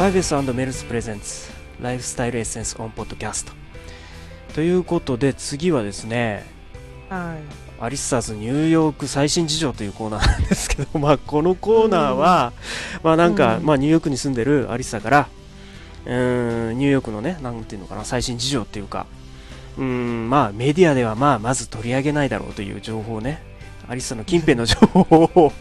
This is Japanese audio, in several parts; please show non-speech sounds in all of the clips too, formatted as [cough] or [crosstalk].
バイベスメルス presents Lifestyle Essence on Podcast ということで次はですねはい。アリッサーズニューヨーク最新事情というコーナーなんですけど、まあ、このコーナーは、まあなんか、うんまあ、ニューヨークに住んでるアリッサーからうーんニューヨークのねなんていうのかな最新事情っていうかうーんまあメディアではまあまず取り上げないだろうという情報をねアリッサーの近辺の情報を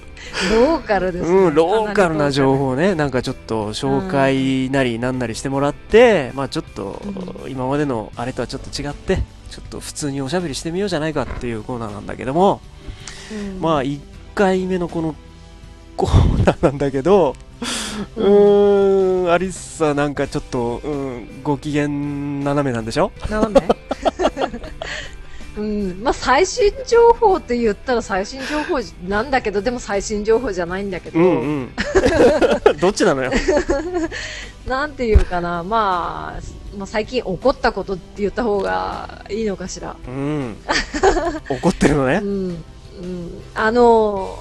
ローカルですね。うん、ローカルな情報。ね、なんかちょっと紹介なりなんなりしてもらって、まあちょっとう今までのあれとはちょっと違って、ちょっと普通におしゃべりしてみようじゃないかっていうコーナーなんだけども、うん。まあ1回目のこのコーナーなんだけど、ううんーん、アリッサなんかちょっと、うん、ご機嫌斜めなんでしょ？斜め？うん、まあ最新情報って言ったら最新情報なんだけどでも最新情報じゃないんだけど、うんうん。[laughs] どっちなのよ？[laughs] なんていうかな、まあ、まあ最近起こったことって言った方がいいのかしら。うん。怒ってるのね？[laughs] う。ん、うん、あの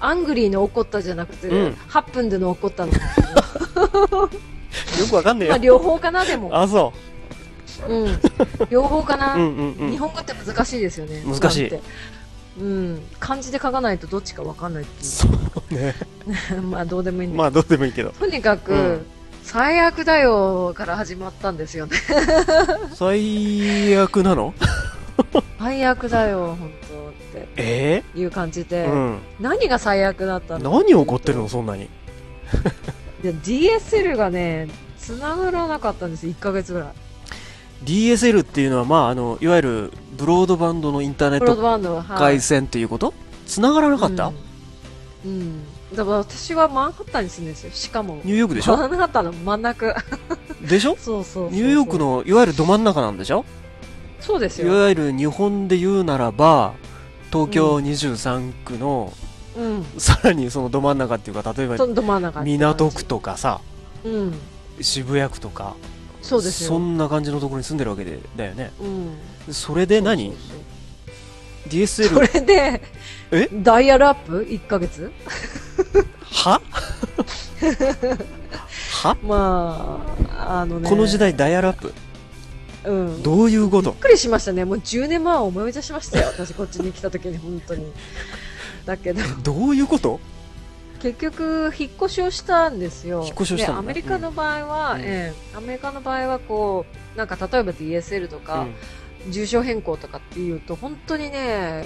アングリーの起こったじゃなくて、うん8分での起こったの。よくわかんねえまあよ。両方かなでも。あ、そうん。[laughs] 両方かな？う。うん日。本語って難しいですよね。難しい。うん。漢字で書かないとどっちかわかんないっていそうね。う。[laughs] まあどうでもいいまあどうでもいいけど。とにかく、うん最悪だよから始まったんですよね。[laughs] 最悪なの？最悪だよ、本当っえ？ていう感じえで、うん。何が最悪だったの？何起こってるの？そんなに。で ?DSL がね、繋がらなかったんですよ、1ヶ月ぐらい。DSL っていうのは、まあ、あの、いわゆるブロードバンドのインターネット回線っていうこと？繋がらなかった、うん、うん。だから私はマンハッタンに住んでるんですよ、しかも。ニューヨークでしょ？マンハッタンの真ん中。でしょ？[laughs] そうそうニューヨーク。の、いわゆるど真ん中なんでしょ？そうですよ。いわゆる日本で言うならば、東京23区の、うん。さらにそのど真ん中っていうか、例えば港区。とかさ、うん。渋谷区とか、そうですよ。そんな感じのところに住んでるわけでだよね。うん。それで何 ?DSL それで、え？ダイヤルアップ ?1 ヶ月？は？[laughs] は？まあ、あのね。この時代ダイヤルアップ？うん。どういうこと？びっくりしましたね。もう10年前を思い出しましたよ。私こっちに来た時に、本当に。だけど、どういうこと？結局、引っ越しをしたんですよ。引っ越しをしたアメリカの場合は、うんええアメリカの場合はこう、なんか例えば DSL とか、住所変更とかっていうと、本当にね、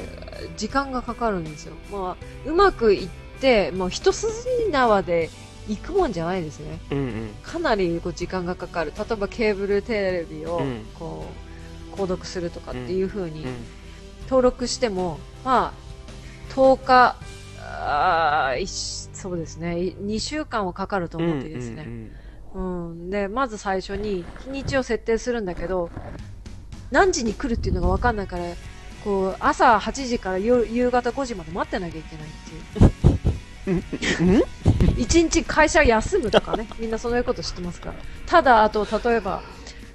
時間がかかるんですよ。まあ、うまくいって、もう一筋縄で行くもんじゃないですね。うんうんかなりこう時間がかかる。例えばケーブルテレビをうんこう、購読するとかっていう風にうん登録しても、まあ、10日、あそうですね、い2週間はかかるとうん思ってですね。うん、で、まず最初に日にちを設定するんだけど、何時に来るっていうのが分かんないから、こう、朝8時から夕夕方5時まで待ってなきゃいけないっていう。うん。うん。一日会社休むとかね、みんなそういうこと知ってますから。ただ、あと、例えば、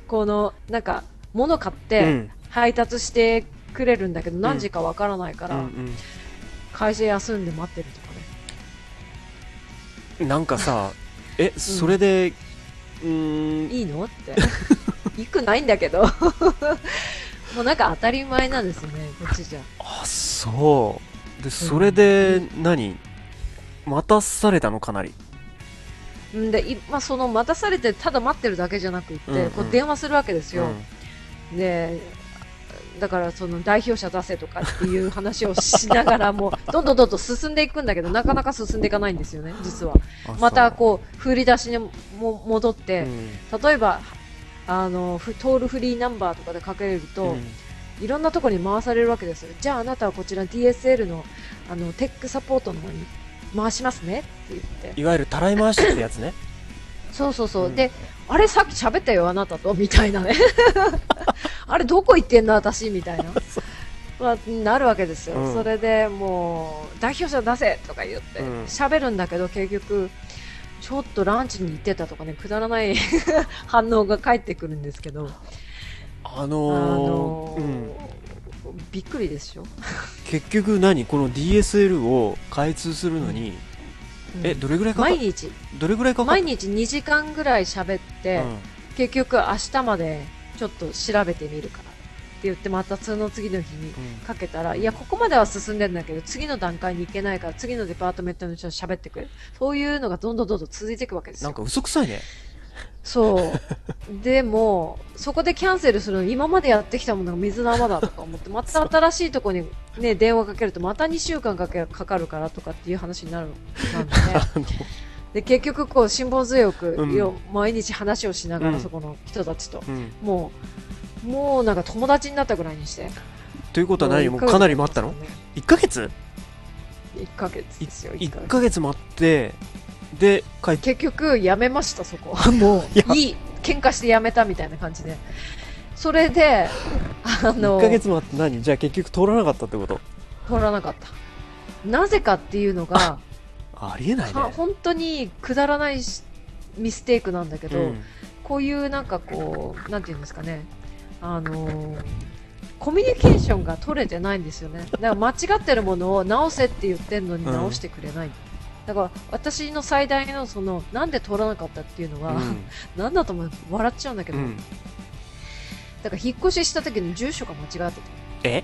この、なんか、物買っうてん。配達してくれるんだけど、何時かわからないから、うん会社休んで待ってるとかね。うんなんかさ [laughs] えそれでうーんいいのって。行くないんだけど。[laughs] もうなんか当たり前なんですよね、こっちじゃ。あそうでそれで何？待たされたのかなりんで、いまあ、その待たされてただ待ってるだけじゃなくって、うんうんこう電話するわけですよ。うんで、だからその代表者出せとかっていう話をしながらも、どんどんどんどん進んでいくんだけど、なかなか進んでいかないんですよね、[laughs] 実は。あまたそこう、振り出しにも戻っうて、うん例えば、あの、ふトールフリーナンバーとかでかけれると、うんいろんなところに回されるわけですよ。じゃああなたはこちら DSL のあのテックサポートの方に回しますねって言って。いわゆるたらい回しってやつね [laughs] そうそうそう。うん。で、あれさっき喋ったよあなたとみたいなね。[laughs] あれどこ行ってんの私みたいな。[laughs] まあ、なるわけですよ、うん。それでもう代表者出せとか言ってうん。喋、るんだけど結局ちょっとランチに行ってたとかねくだらない [laughs] 反応が返ってくるんですけど。ああのーのーうん。びっくりでしょ結局何？この DSL を開通するのにうんえどれぐらいかか毎日。どれぐらいかか毎日2時間ぐらい喋って、うん。結局明日までちょっと調べてみるからって言ってまたその次の日にかけたら、いや、ここまでは進んでんだけど、次の段階に行けないから、次のデパートメントの人と喋ってくれ。る。そういうのがどんどんどんどん続いていくわけですよ。なんか嘘くさいねそう。でも、そこでキャンセルするの、今までやってきたものが水の泡だとか思って、[laughs] また新しいとこにね、電話かけると、また2週間かけかかるからとかっていう話になるなんで、[laughs] で、結局こう、辛抱強く、うんよ毎日話をしながら、うんそこの人たちと、うんもう、もうなんか友達になったぐらいにして。ということは何もうかなり待ったの ?1 ヶ月 ?1 ヶ月ですよ、1 ?1 ヶ月。ヶ月待ってで帰って結局、やめました、そこ。もう、[laughs] いい、喧嘩してやめたみたいな感じで。それで、あの、1ヶ月待って何？じゃあ結局通らなかったってこと？通らなかった。なぜかっていうのが、ありえないねは本当にくだらないしミステイクなんだけど、うんこういうなんかこう、なんていうんですかね、あのーコミュニケーションが取れてないんですよね。だから間違ってるものを直せって言ってんのにうん直してくれない。だから私の最大のその、なんで通らなかったっていうのは、うん。[laughs] なんだと思う？笑っちゃうんだけど、うん。だから引っ越しした時の住所が間違ってて。え？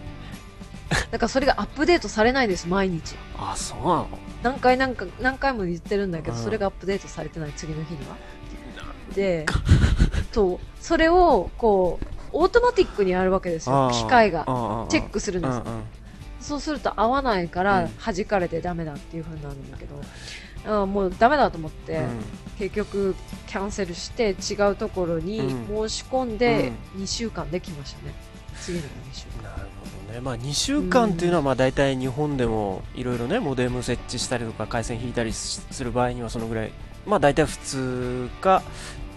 [laughs] だからそれがアップデートされないんです、毎日。あそうなの？何回何回何回も言ってるんだけど、うん。それがアップデートされてない次の日には。で、と、それを、こう、オートマティックにあるわけですよ。機械が。チェックするんです。うんうんそうすると合わないからうん。弾かれてダメだっていう風になるんだけど、あーもうダメだと思って、うん。結局キャンセルして違うところにうん。申し込んで2週間できましたね。次の2週間。なるほどね、まあ、2週間っていうのはまあ大体日本でもいろいろねモデム設置したりとか回線引いたりする場合にはそのぐらい。まあ大体普通か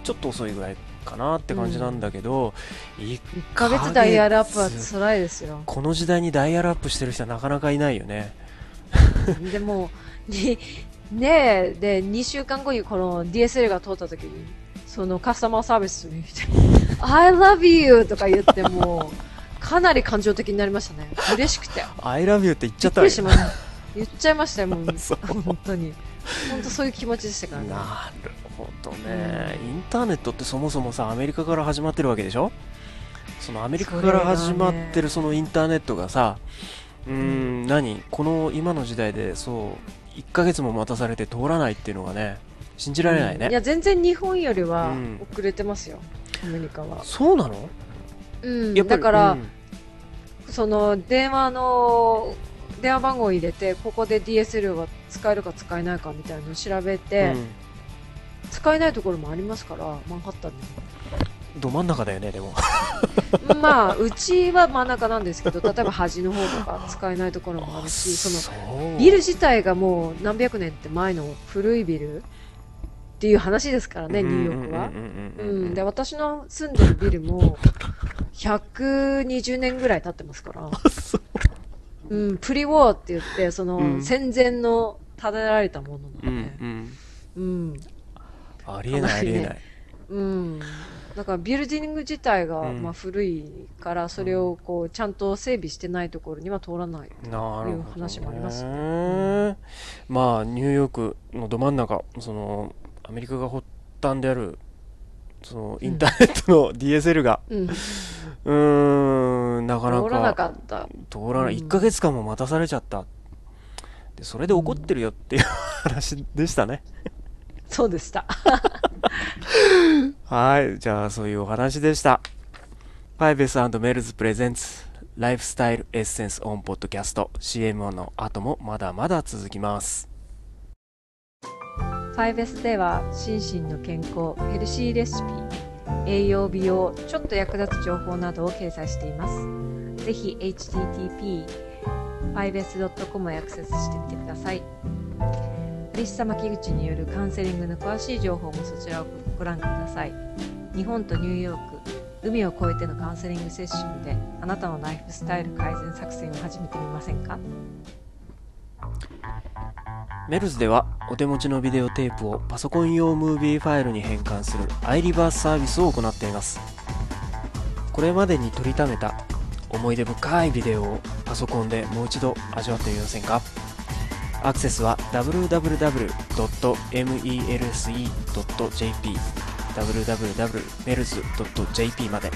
ちょっと遅いぐらいかなって感じなんだけど、い1ヶ月ダイヤルアップは辛いですよ。この時代にダイヤルアップしてる人はなかなかいないよねでも、に、ねえ、で、2週間後にこの DSL が通った時に、そのカスタマーサービスに来て、[laughs] I love you! とか言っても、かなり感情的になりましたね。嬉しくて。I love you って言っちゃびっくったわよりしました。言っちゃいましたよ、もう [laughs] 本当に。本当そういう気持ちでしたからね。なるほどね、インターネットってそもそもさアメリカから始まってるわけでしょ？そのアメリカから始まってるそのインターネットがさうーん何？この今の時代でそう1ヶ月も待たされて通らないっていうのがね信じられないね、いや、全然日本よりはうん。遅れてますよ、アメリカは。そうなの？うん、だから、うん。その電話の電話番号を入れてここで DSL は使えるか使えないかみたいなのを調べて、うん使えないところもありますからマンハッタンど真ん中だよねでも。で [laughs] まあうちは真ん中なんですけど例えば端の方とか使えないところもあるしそのビル自体がもう何百年って前の古いビルっていう話ですからねニューヨークは。うんうんううんうんうんんで私の住んでるビルも120年ぐらい経ってますから。そう。うん、プリウォーって言って、その、うん。戦前の建てられたものうなんんで、うん。うん、ありえないありえない。うん。だからビルディング自体が、うん。まあ古いから、それをこう、ちゃんと整備してないところには通らない。いう話もありますまあニューヨークのど真ん中そのアメリカが発端であるそのインターネットの DSL が。うん。うーんなかな通らなかかった。通らない、うん1ヶ月間も待たされちゃった。でそれで怒ってるよっていう話でしたねそうでした。[laughs] はいじゃあそういうお話でしたファイベスメルズ presents Lifestyle Essence on Podcast CM の後もまだまだ続きますファイベスでは、心身の健康、ヘルシーレシピ、栄養美容、ちょっと役立つ情報などを掲載しています。ぜひ、http ファイベス .com へアクセスしてみてください。リッサ牧口によるカウンセリングの詳しい情報もそちらをご覧ください。日本とニューヨーク、海を越えてのカウンセリングセッションであなたのライフスタイル改善作戦を始めてみませんか？メルズではお手持ちのビデオテープをパソコン用ムービーファイルに変換する iReverse サービスを行っています。これまでに撮りためた思い出深いビデオをパソコンでもう一度味わってみませんか？アクセスは www.melse.jp www.mels.jp まで